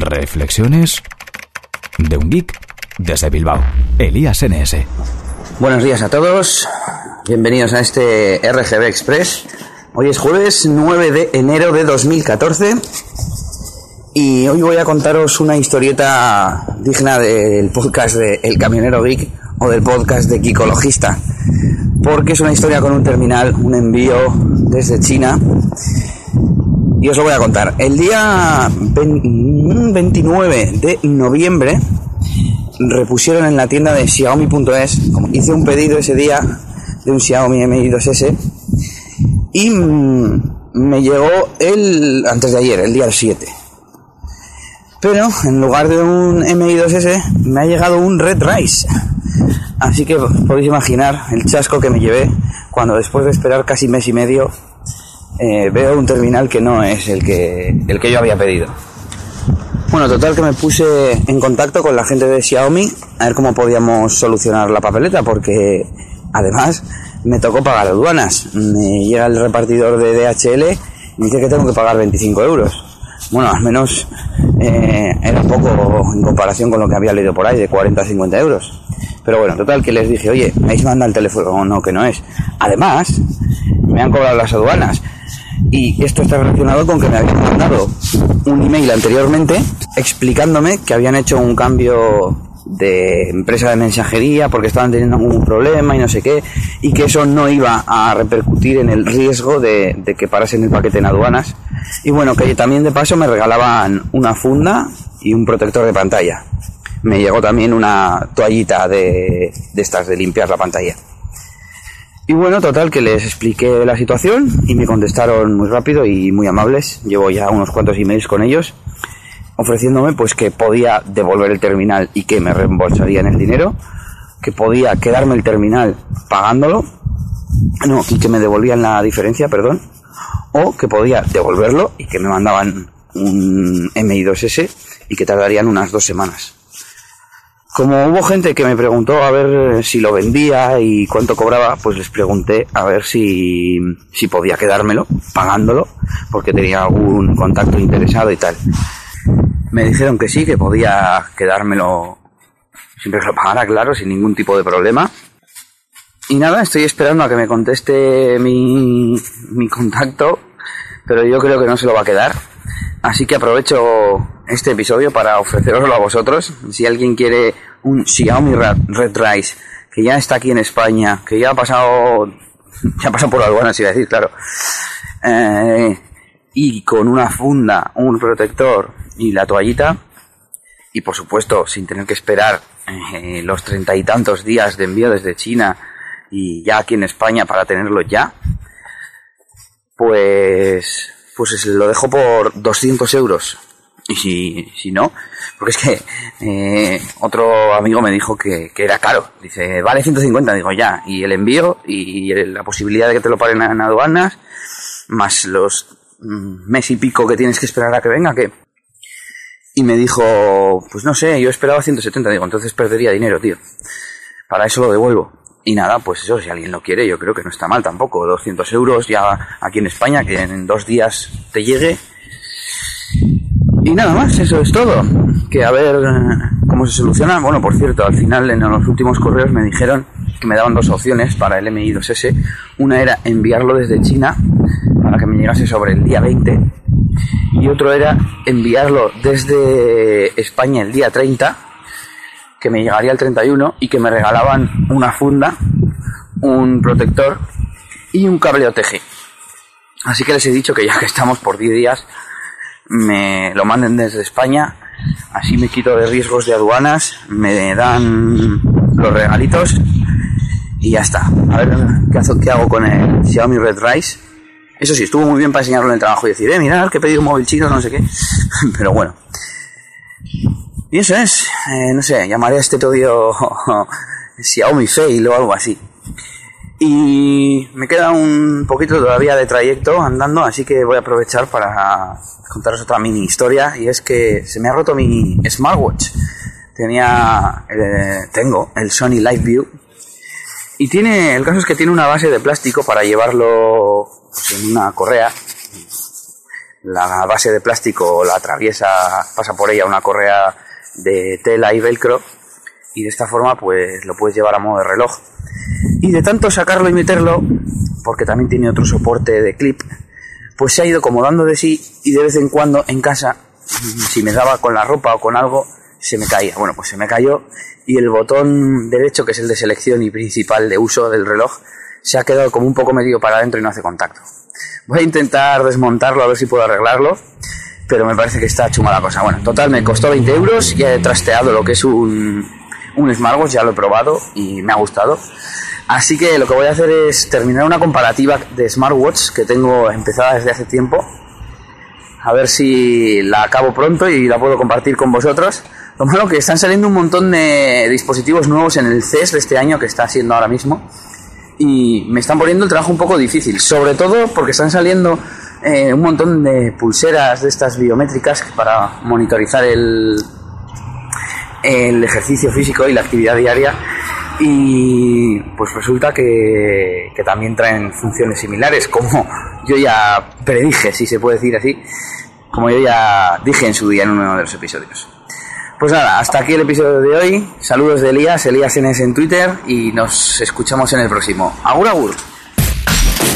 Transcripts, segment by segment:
Reflexiones de un geek desde Bilbao, Elías NS. Buenos días a todos, bienvenidos a este RGB Express. Hoy es jueves 9 de enero de 2014 y hoy voy a contaros una historieta digna del podcast de El Camionero Geek o del podcast de Kikologista, porque es una historia con un terminal, un envío desde China y os lo voy a contar. El día 29 de noviembre repusieron en la tienda de Xiaomi.es, hice un pedido ese día de un Xiaomi Mi 2S y mm, me llegó el antes de ayer, el día 7. Pero en lugar de un Mi 2S me ha llegado un Red Rise. Así que podéis imaginar el chasco que me llevé cuando después de esperar casi mes y medio eh, veo un terminal que no es el que, el que yo había pedido. Bueno, total que me puse en contacto con la gente de Xiaomi a ver cómo podíamos solucionar la papeleta porque además me tocó pagar aduanas. Me llega el repartidor de DHL y me dice que tengo que pagar 25 euros. Bueno, al menos eh, era poco en comparación con lo que había leído por ahí, de 40 a 50 euros. Pero bueno, total que les dije, oye, me habéis mandado el teléfono, no, que no es. Además, me han cobrado las aduanas. Y esto está relacionado con que me habían mandado un email anteriormente explicándome que habían hecho un cambio de empresa de mensajería porque estaban teniendo algún problema y no sé qué, y que eso no iba a repercutir en el riesgo de, de que parasen el paquete en aduanas. Y bueno, que también de paso me regalaban una funda y un protector de pantalla. Me llegó también una toallita de, de estas de limpiar la pantalla. Y bueno, total, que les expliqué la situación y me contestaron muy rápido y muy amables. Llevo ya unos cuantos emails con ellos ofreciéndome pues que podía devolver el terminal y que me reembolsarían el dinero, que podía quedarme el terminal pagándolo, no, y que me devolvían la diferencia, perdón, o que podía devolverlo y que me mandaban un MI2S y que tardarían unas dos semanas. Como hubo gente que me preguntó a ver si lo vendía y cuánto cobraba, pues les pregunté a ver si, si podía quedármelo pagándolo, porque tenía algún contacto interesado y tal. Me dijeron que sí, que podía quedármelo siempre que lo pagara, claro, sin ningún tipo de problema. Y nada, estoy esperando a que me conteste mi, mi contacto, pero yo creo que no se lo va a quedar. Así que aprovecho este episodio para ofreceroslo a vosotros. Si alguien quiere un Xiaomi Red Rise, que ya está aquí en España, que ya ha pasado, ya ha pasado por aduanas, iba a decir, claro, eh, y con una funda, un protector y la toallita, y por supuesto sin tener que esperar eh, los treinta y tantos días de envío desde China y ya aquí en España para tenerlo ya, pues, pues lo dejo por 200 euros. Y si, si no, porque es que eh, otro amigo me dijo que, que, era caro. Dice, vale 150, digo ya. Y el envío y la posibilidad de que te lo paren en aduanas, más los mes y pico que tienes que esperar a que venga, que... Y me dijo, pues no sé, yo esperaba 170, digo, entonces perdería dinero, tío. Para eso lo devuelvo. Y nada, pues eso, si alguien lo quiere, yo creo que no está mal tampoco. 200 euros ya aquí en España, que en dos días te llegue. Y nada más, eso es todo. Que a ver cómo se soluciona. Bueno, por cierto, al final en los últimos correos me dijeron que me daban dos opciones para el MI2S. Una era enviarlo desde China para que me llegase sobre el día 20 y otro era enviarlo desde España el día 30 que me llegaría el 31 y que me regalaban una funda, un protector y un cable OTG. Así que les he dicho que ya que estamos por 10 días me lo manden desde España, así me quito de riesgos de aduanas, me dan los regalitos y ya está. A ver qué hago con el Xiaomi Red Rise eso sí, estuvo muy bien para enseñarlo en el trabajo y decir, eh, mirad que he pedido un móvil chino, no sé qué. Pero bueno. Y eso es, eh, no sé, llamaré a este todo Xiaomi Fail o algo así. Y me queda un poquito todavía de trayecto andando, así que voy a aprovechar para contaros otra mini historia. Y es que se me ha roto mi smartwatch. Tenía, eh, tengo el Sony Live View. Y tiene, el caso es que tiene una base de plástico para llevarlo pues, en una correa. la base de plástico la atraviesa, pasa por ella una correa de tela y velcro y de esta forma pues lo puedes llevar a modo de reloj. Y de tanto sacarlo y meterlo, porque también tiene otro soporte de clip, pues se ha ido como dando de sí y de vez en cuando en casa, si me daba con la ropa o con algo, se me caía. Bueno, pues se me cayó y el botón derecho, que es el de selección y principal de uso del reloj, se ha quedado como un poco medio para adentro y no hace contacto. Voy a intentar desmontarlo a ver si puedo arreglarlo, pero me parece que está chuma la cosa. Bueno, total, me costó 20 euros, ya he trasteado lo que es un, un smartwatch, ya lo he probado y me ha gustado. Así que lo que voy a hacer es terminar una comparativa de smartwatch que tengo empezada desde hace tiempo. A ver si la acabo pronto y la puedo compartir con vosotros. Lo malo que están saliendo un montón de dispositivos nuevos en el CES de este año que está siendo ahora mismo y me están poniendo el trabajo un poco difícil, sobre todo porque están saliendo eh, un montón de pulseras de estas biométricas para monitorizar el, el ejercicio físico y la actividad diaria y pues resulta que, también traen funciones similares como yo ya predije, si se puede decir así, como yo ya dije en su día en uno de los episodios. Pues nada, hasta aquí el episodio de hoy. Saludos de Elías, Elías NS en Twitter y nos escuchamos en el próximo. Agur, agur.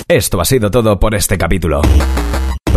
Esto ha sido todo por este capítulo.